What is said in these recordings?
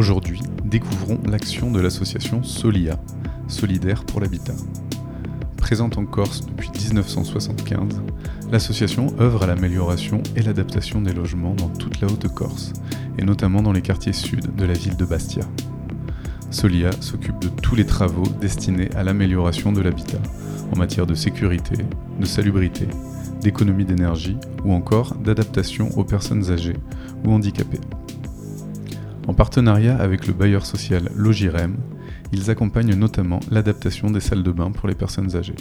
Aujourd'hui, découvrons l'action de l'association Solia, Solidaire pour l'habitat. Présente en Corse depuis 1975, l'association œuvre à l'amélioration et l'adaptation des logements dans toute la Haute-Corse, et notamment dans les quartiers sud de la ville de Bastia. Solia s'occupe de tous les travaux destinés à l'amélioration de l'habitat, en matière de sécurité, de salubrité, d'économie d'énergie ou encore d'adaptation aux personnes âgées ou handicapées. En partenariat avec le bailleur social Logirem, ils accompagnent notamment l'adaptation des salles de bain pour les personnes âgées.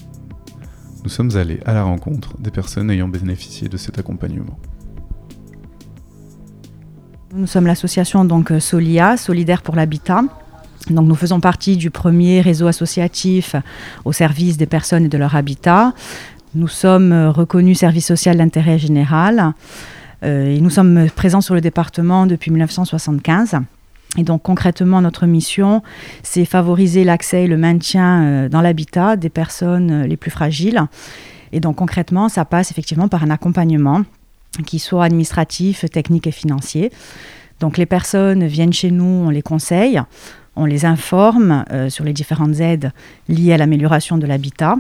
Nous sommes allés à la rencontre des personnes ayant bénéficié de cet accompagnement. Nous sommes l'association Solia, Solidaire pour l'habitat. Donc nous faisons partie du premier réseau associatif au service des personnes et de leur habitat. Nous sommes reconnus service social d'intérêt général euh, et nous sommes présents sur le département depuis 1975. Et donc concrètement, notre mission, c'est favoriser l'accès et le maintien euh, dans l'habitat des personnes euh, les plus fragiles. Et donc concrètement, ça passe effectivement par un accompagnement qui soit administratif, technique et financier. Donc les personnes viennent chez nous, on les conseille, on les informe euh, sur les différentes aides liées à l'amélioration de l'habitat.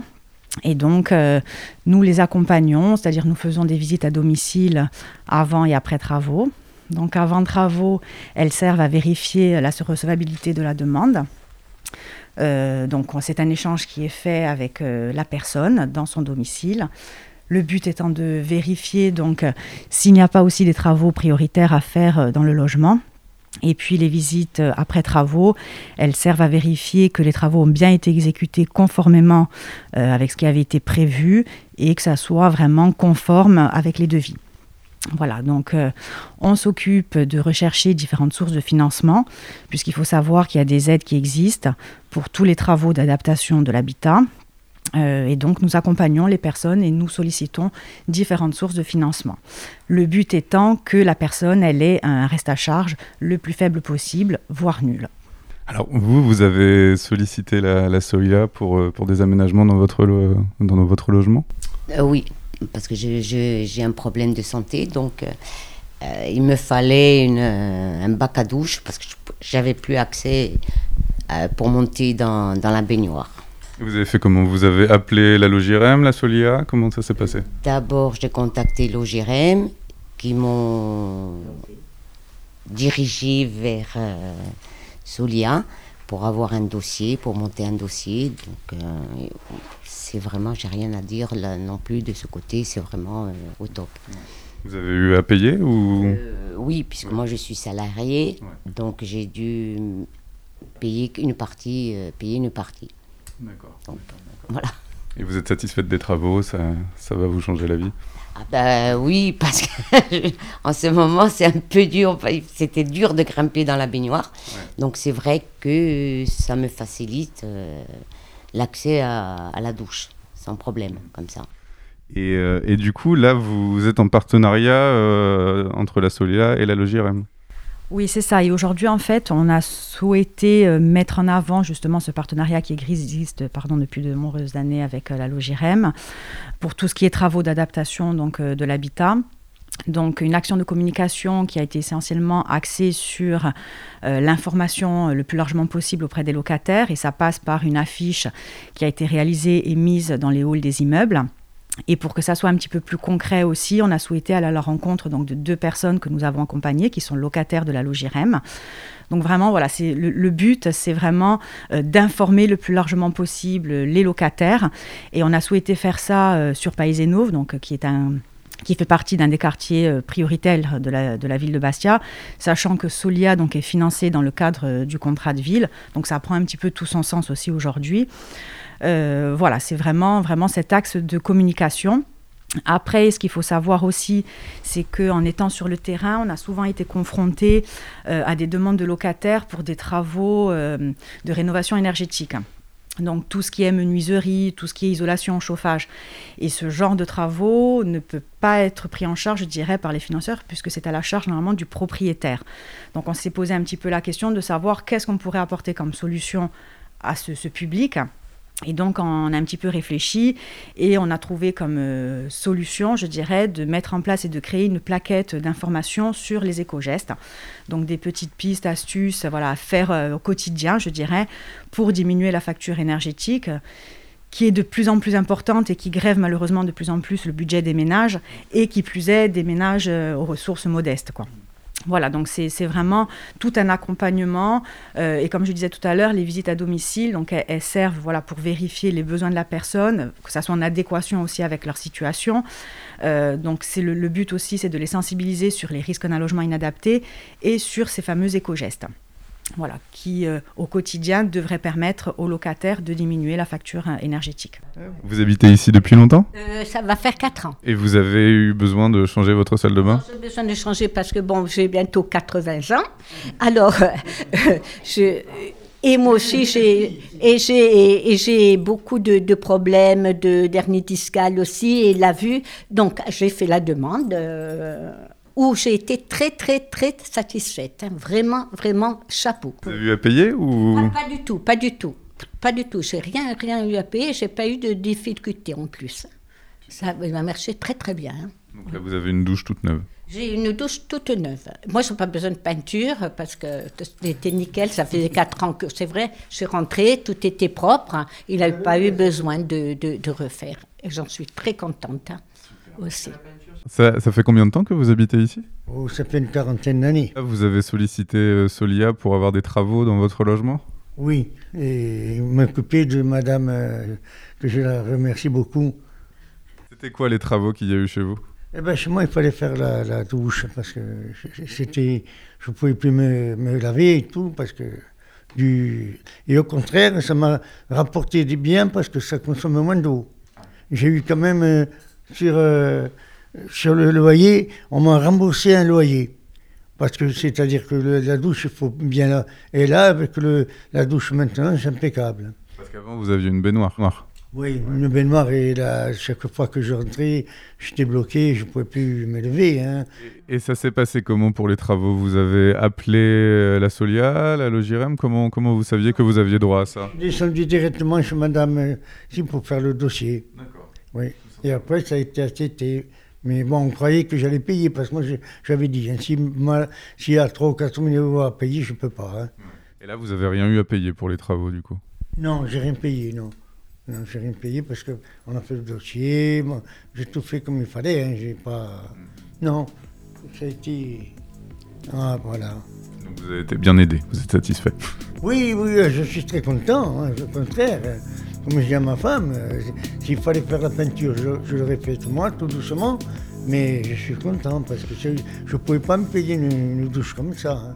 Et donc, euh, nous les accompagnons, c'est-à-dire nous faisons des visites à domicile avant et après travaux. Donc, avant travaux, elles servent à vérifier la recevabilité de la demande. Euh, donc, c'est un échange qui est fait avec la personne dans son domicile. Le but étant de vérifier donc s'il n'y a pas aussi des travaux prioritaires à faire dans le logement. Et puis les visites euh, après travaux, elles servent à vérifier que les travaux ont bien été exécutés conformément euh, avec ce qui avait été prévu et que ça soit vraiment conforme avec les devis. Voilà, donc euh, on s'occupe de rechercher différentes sources de financement, puisqu'il faut savoir qu'il y a des aides qui existent pour tous les travaux d'adaptation de l'habitat, euh, et donc, nous accompagnons les personnes et nous sollicitons différentes sources de financement. Le but étant que la personne, elle ait un reste à charge le plus faible possible, voire nul. Alors, vous, vous avez sollicité la, la SOIA pour, euh, pour des aménagements dans votre, dans votre logement? Euh, Oui, parce que j'ai un problème de santé, donc il me fallait une, un bac à douche parce que j'avais plus accès pour monter dans, dans la baignoire. Vous avez fait comment Vous avez appelé la Logirem, la Solia? Comment ça s'est passé? D'abord, j'ai contacté Logirem qui m'ont dirigé vers euh, Solia pour avoir un dossier, pour monter un dossier. Donc, euh, c'est vraiment, j'ai rien à dire là non plus de ce côté, c'est vraiment euh, au top. Vous avez eu à payer ou Oui, puisque moi je suis salarié, donc j'ai dû payer une partie, payer une partie. D'accord. Voilà. Et vous êtes satisfaite des travaux? Ça, ça va vous changer la vie? Ah bah oui, parce qu'en ce moment, c'est un peu dur. C'était dur de grimper dans la baignoire. Donc c'est vrai que ça me facilite euh, l'accès à, la douche, sans problème, comme ça. Et, euh, et, du coup, là, vous êtes en partenariat euh, entre la Solia et la Logirem oui, c'est ça. Et aujourd'hui, en fait, on a souhaité euh, mettre en avant justement ce partenariat qui existe pardon, depuis de nombreuses années avec euh, la Logirem pour tout ce qui est travaux d'adaptation donc euh, de l'habitat. Donc une action de communication qui a été essentiellement axée sur l'information le plus largement possible auprès des locataires et ça passe par une affiche qui a été réalisée et mise dans les halls des immeubles. Et pour que ça soit un petit peu plus concret aussi, on a souhaité aller à la rencontre donc, de deux personnes que nous avons accompagnées, qui sont locataires de la Logirem. Donc vraiment, voilà, c'est le, but, c'est vraiment euh, d'informer le plus largement possible les locataires. Et on a souhaité faire ça euh, sur Pays donc qui est un qui fait partie d'un des quartiers euh, prioritaires de la, de la, ville de Bastia, sachant que Solia donc, est financé dans le cadre du contrat de ville. Donc ça prend un petit peu tout son sens aussi aujourd'hui. Euh, voilà, c'est vraiment, vraiment cet axe de communication. Après, ce qu'il faut savoir aussi, c'est qu'en étant sur le terrain, on a souvent été confronté euh, à des demandes de locataires pour des travaux euh, de rénovation énergétique. Donc tout ce qui est menuiserie, tout ce qui est isolation, chauffage. Et ce genre de travaux ne peut pas être pris en charge, je dirais, par les financeurs, puisque c'est à la charge normalement du propriétaire. Donc on s'est posé un petit peu la question de savoir qu'est-ce qu'on pourrait apporter comme solution à ce public Et donc, on a un petit peu réfléchi et on a trouvé comme euh, solution, je dirais, de mettre en place et de créer une plaquette d'informations sur les éco-gestes. Donc, des petites pistes, astuces voilà, à faire euh, au quotidien, je dirais, pour diminuer la facture énergétique qui est de plus en plus importante et qui grève malheureusement de plus en plus le budget des ménages et qui plus est des ménages euh, aux ressources modestes. Quoi. Voilà, donc c'est vraiment tout un accompagnement. Euh, et comme je disais tout à l'heure, les visites à domicile, donc elles, servent voilà, pour vérifier les besoins de la personne, que ça soit en adéquation aussi avec leur situation. Euh, donc c'est le, le, but aussi, c'est de les sensibiliser sur les risques d'un logement inadapté et sur ces fameux éco-gestes voilà, qui euh, au quotidien devrait permettre aux locataires de diminuer la facture euh, énergétique. Vous habitez ici depuis longtemps? Euh, Ça va faire 4 ans. Et vous avez eu besoin de changer votre salle de bain? J'ai besoin de changer parce que bon, j'ai bientôt 80 ans. Alors, je, et moi aussi, j'ai, et j'ai, et j'ai beaucoup de, de problèmes de d'hernie discale aussi, et la vue. Donc, j'ai fait la demande où j'ai été très, très, très satisfaite. Hein. Vraiment, vraiment, chapeau. Vous avez eu à payer ou pas, du tout, pas du tout. Pas du tout. J'ai rien, rien eu à payer. J'ai pas eu de difficultés en plus. Ça m'a marché très, très bien. Hein. Donc là, vous avez une douche toute neuve j'ai une douche toute neuve. Moi, je n'ai pas besoin de peinture parce que c'était nickel. Ça faisait 4 ans que c'est vrai. Je suis rentrée, tout était propre. Il n'a pas eu besoin de, de, refaire. Et j'en suis très contente hein, aussi. Ça, fait combien de temps que vous habitez ici? Oh, Ça fait une quarantaine d'années. Vous avez sollicité euh, Solia pour avoir des travaux dans votre logement? Oui, et m'occuper de madame, euh, que je la remercie beaucoup. C'était quoi les travaux qu'il y a eu chez vous? Eh ben, chez moi, il fallait faire la, douche parce que c'était, je ne pouvais plus me, me, laver et tout parce que du et au contraire, ça m'a rapporté des biens parce que ça consomme moins d'eau. J'ai eu quand même euh, sur sur le loyer, on m'a remboursé un loyer. Parce que c'est-à-dire que la douche, il faut bien là. Et là, avec le, la douche maintenant, c'est impeccable. Parce qu'avant, vous aviez une baignoire noire. Oui, une baignoire, et là, chaque fois que je rentrais, j'étais bloqué, je ne pouvais plus me lever. Hein. Et, ça s'est passé comment pour les travaux? Vous avez appelé euh, la Solia, la Logirem? Comment, comment vous saviez que vous aviez droit à ça? Je suis descendu directement chez madame euh, pour faire le dossier. D'accord. Oui. Et après, ça a été accepté. Mais bon, on croyait que j'allais payer, parce que moi, j'avais dit, hein, s'il y a 3 ou 4 000 euros à payer, je ne peux pas. Hein. Et là, vous n'avez rien eu à payer pour les travaux, du coup? Non, j'ai rien payé, non. Non, j'ai rien payé parce qu'on a fait le dossier, j'ai tout fait comme il fallait, hein, j'ai pas... Non, ça a été... Ah, voilà. Donc vous avez été bien aidé, vous êtes satisfait Oui, oui, je suis très content, hein, au contraire. Comme je dis à ma femme, euh, s'il fallait faire la peinture, je, l'aurais fait moi, tout doucement. Mais je suis content parce que je ne pouvais pas me payer une, douche comme ça. Hein.